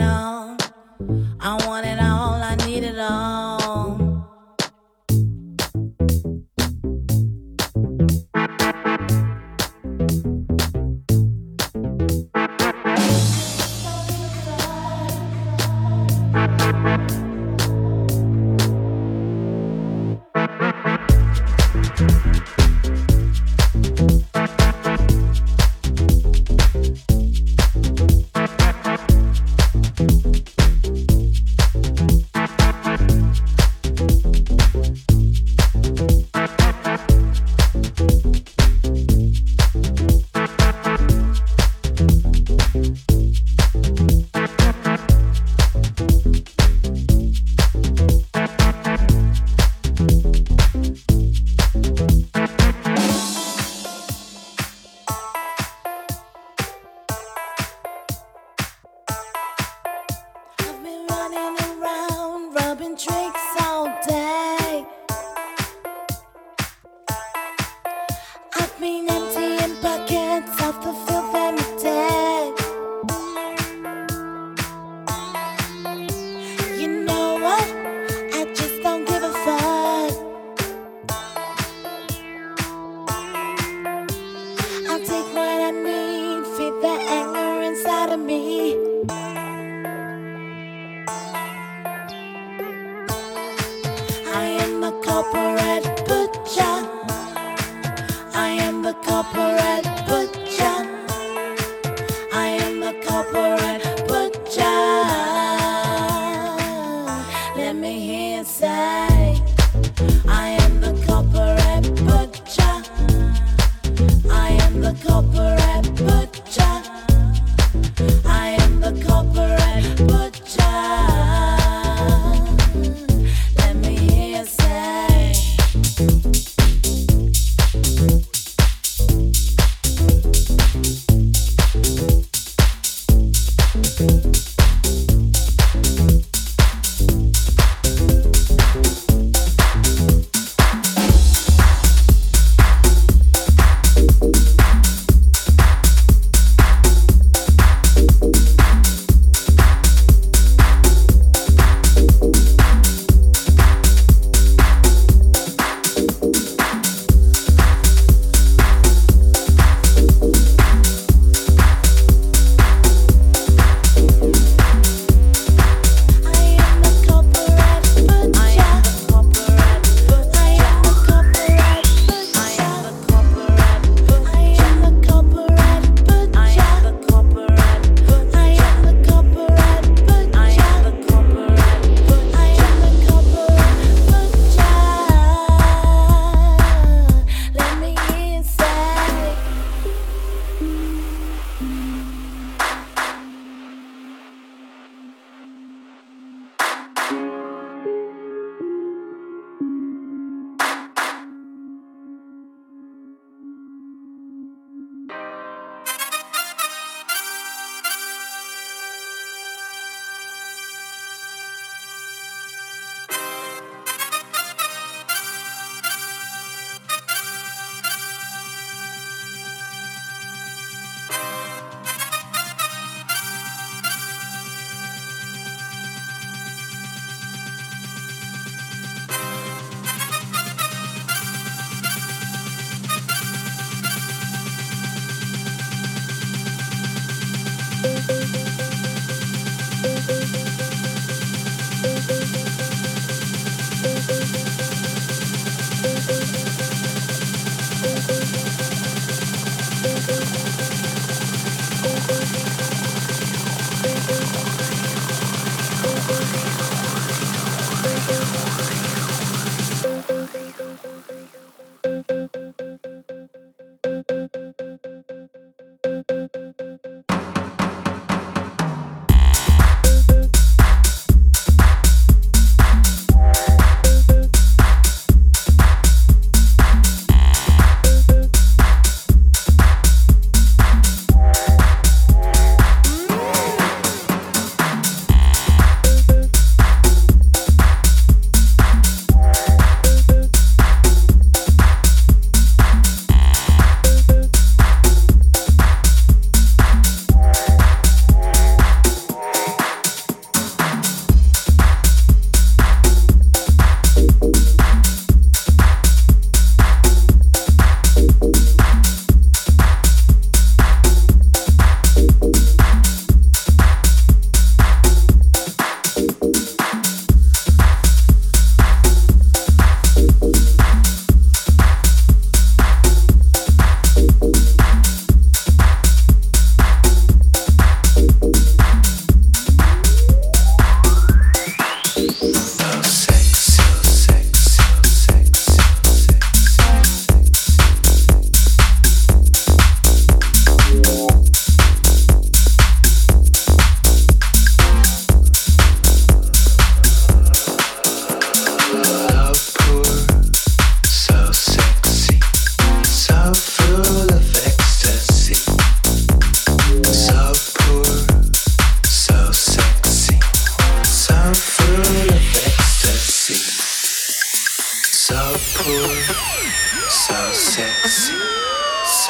All. I want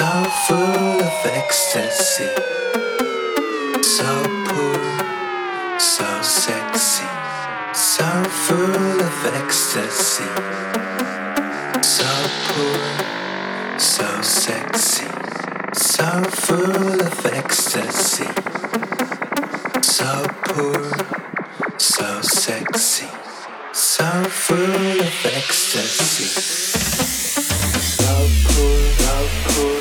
so full of ecstasy, so poor. so sexy, so full of ecstasy, so poor. so sexy, so full of ecstasy, so so sexy, so full of ecstasy. So so.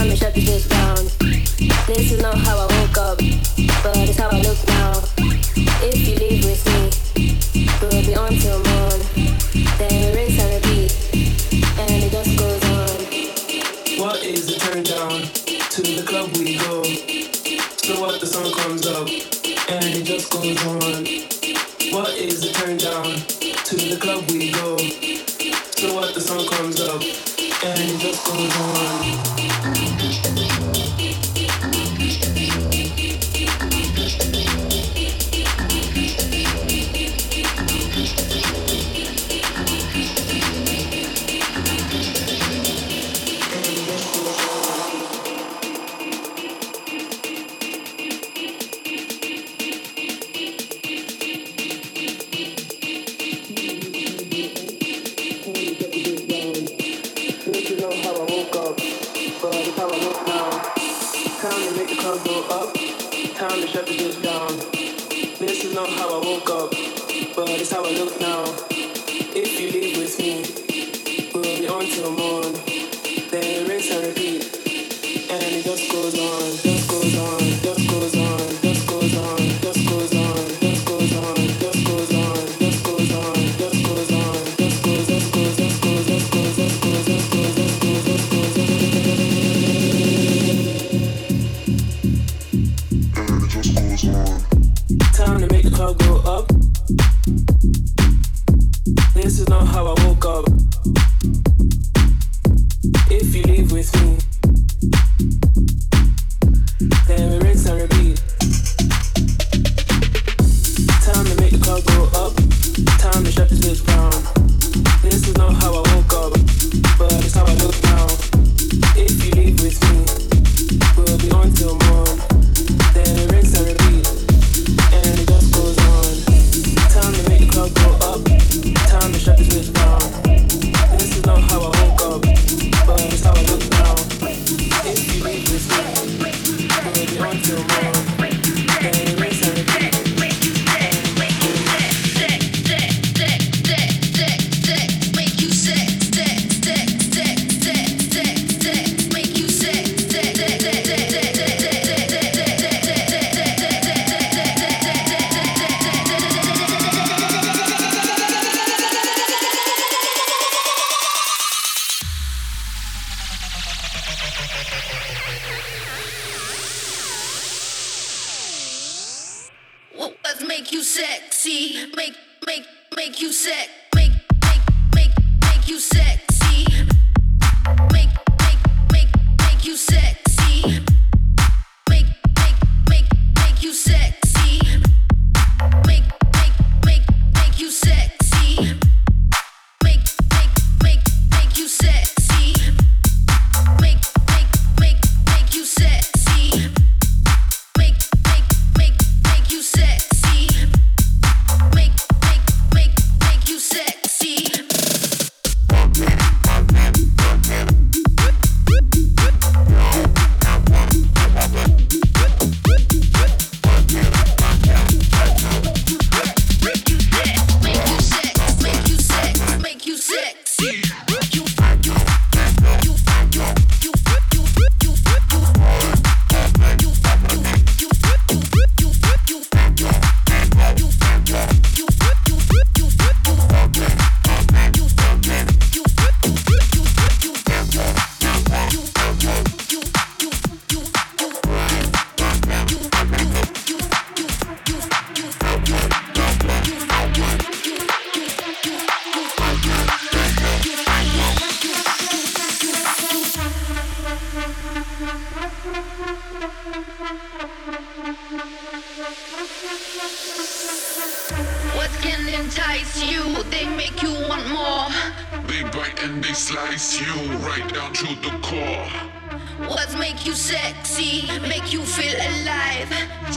And they slice you right down to the core.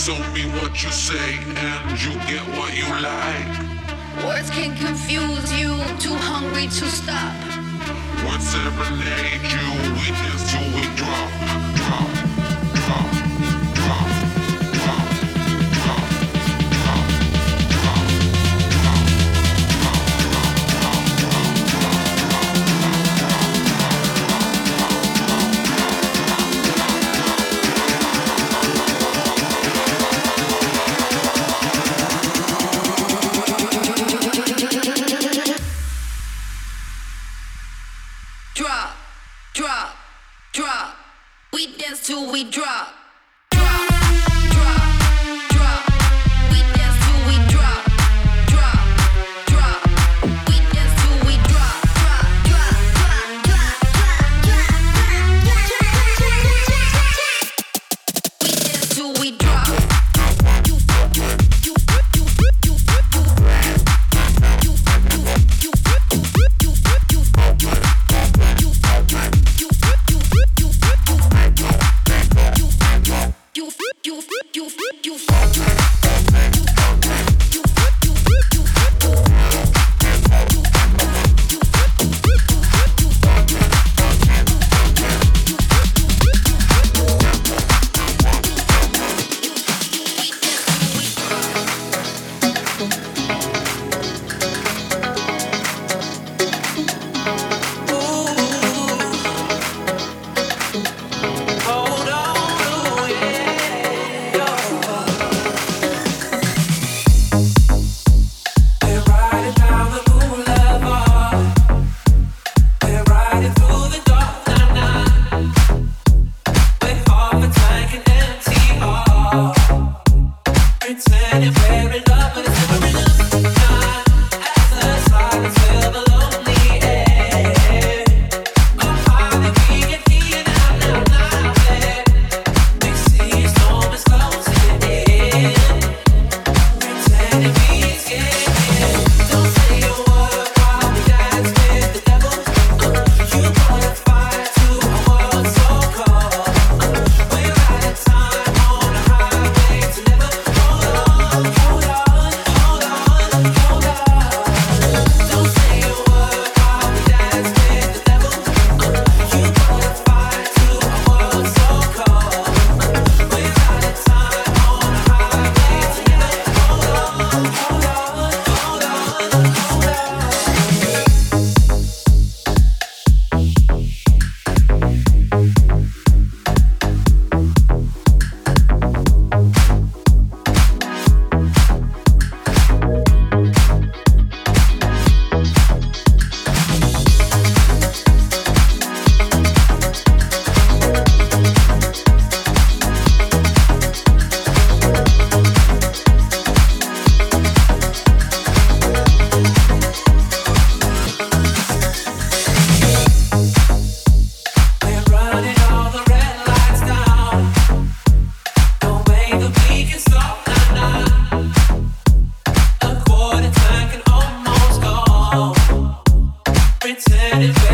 So be what you say and you get what you like. Words can confuse you, too hungry to stop. Words serenade you, we dance till we drop, satisfaction.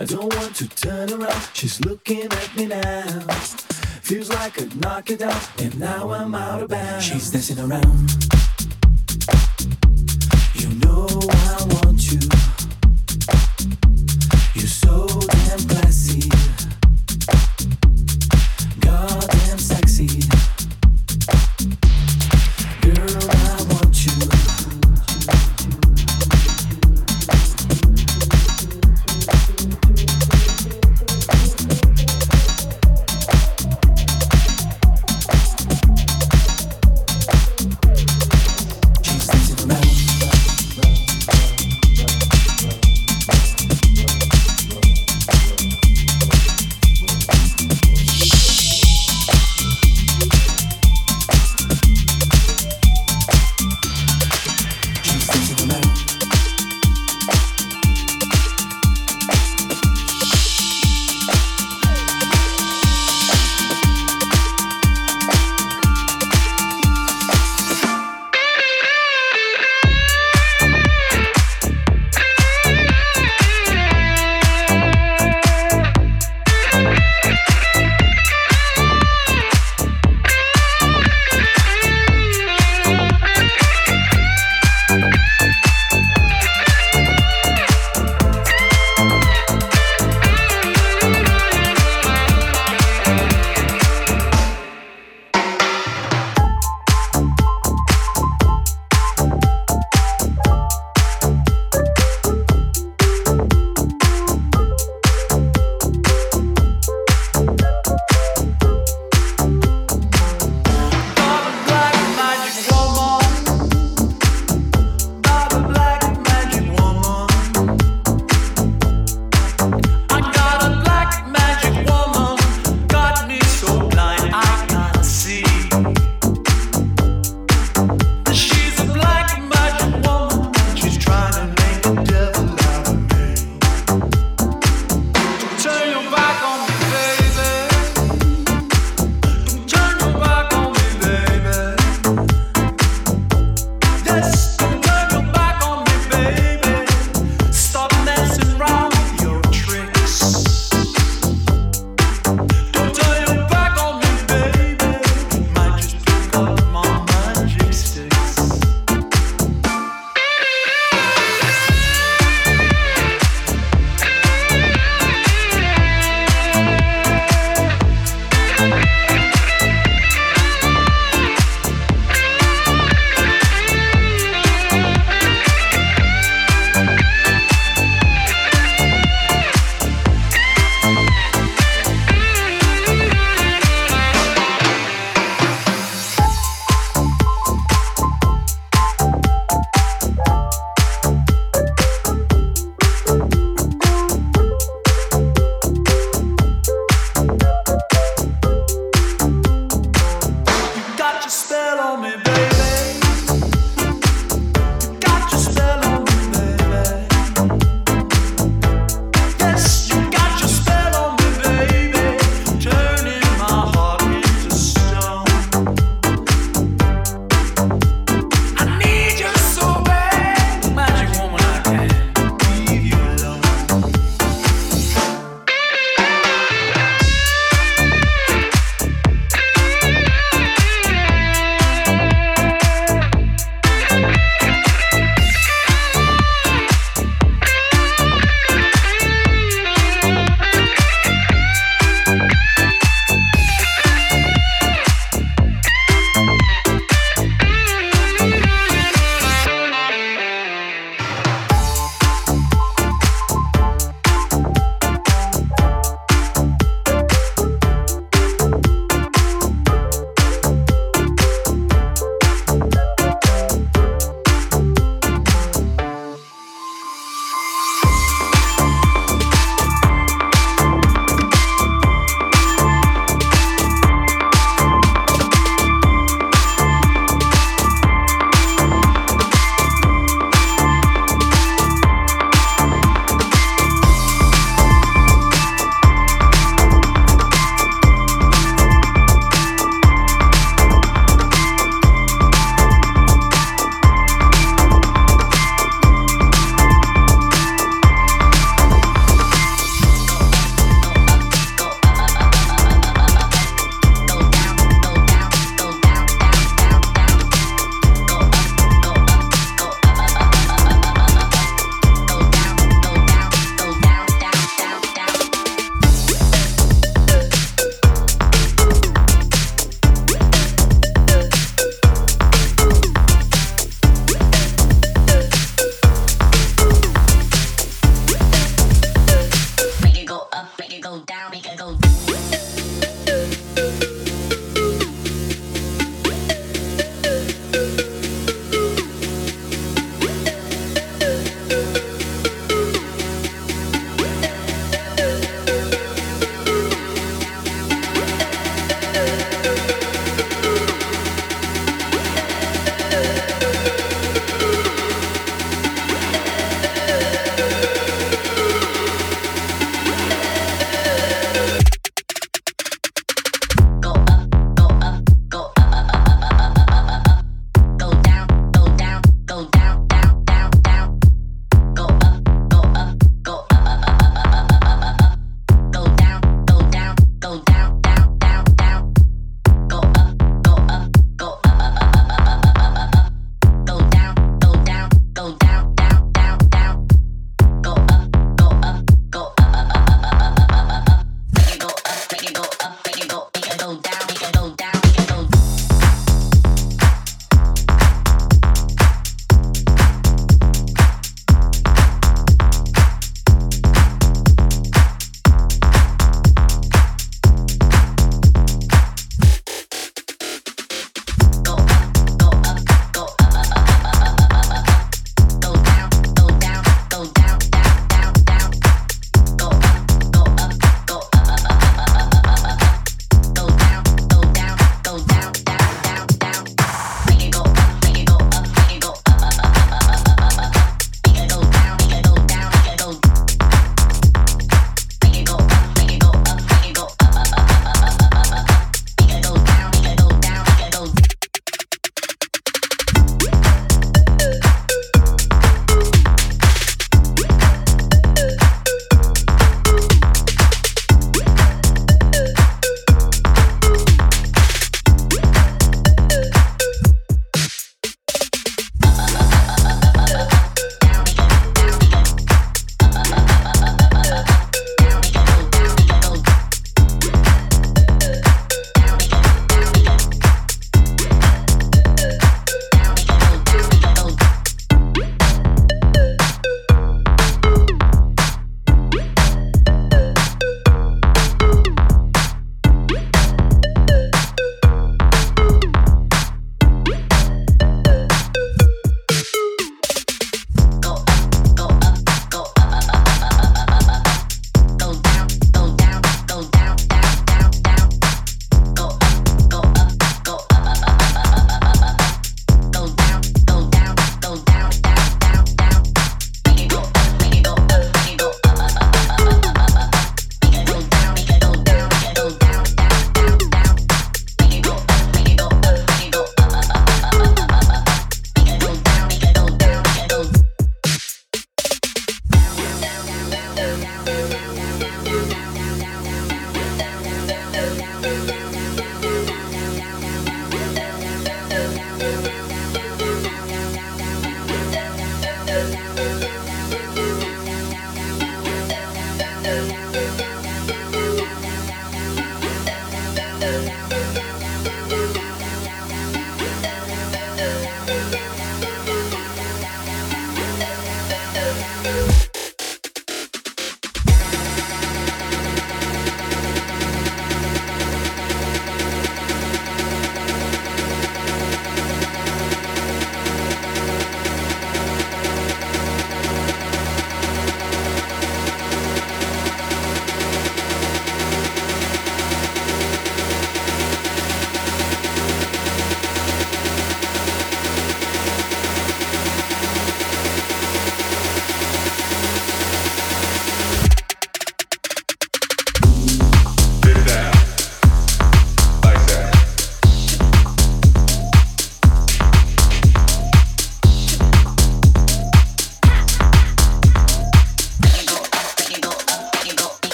I don't want to turn around, she's looking at me now. Feels like I could knock it and now I'm out of bounds. She's dancing around. You know I want you.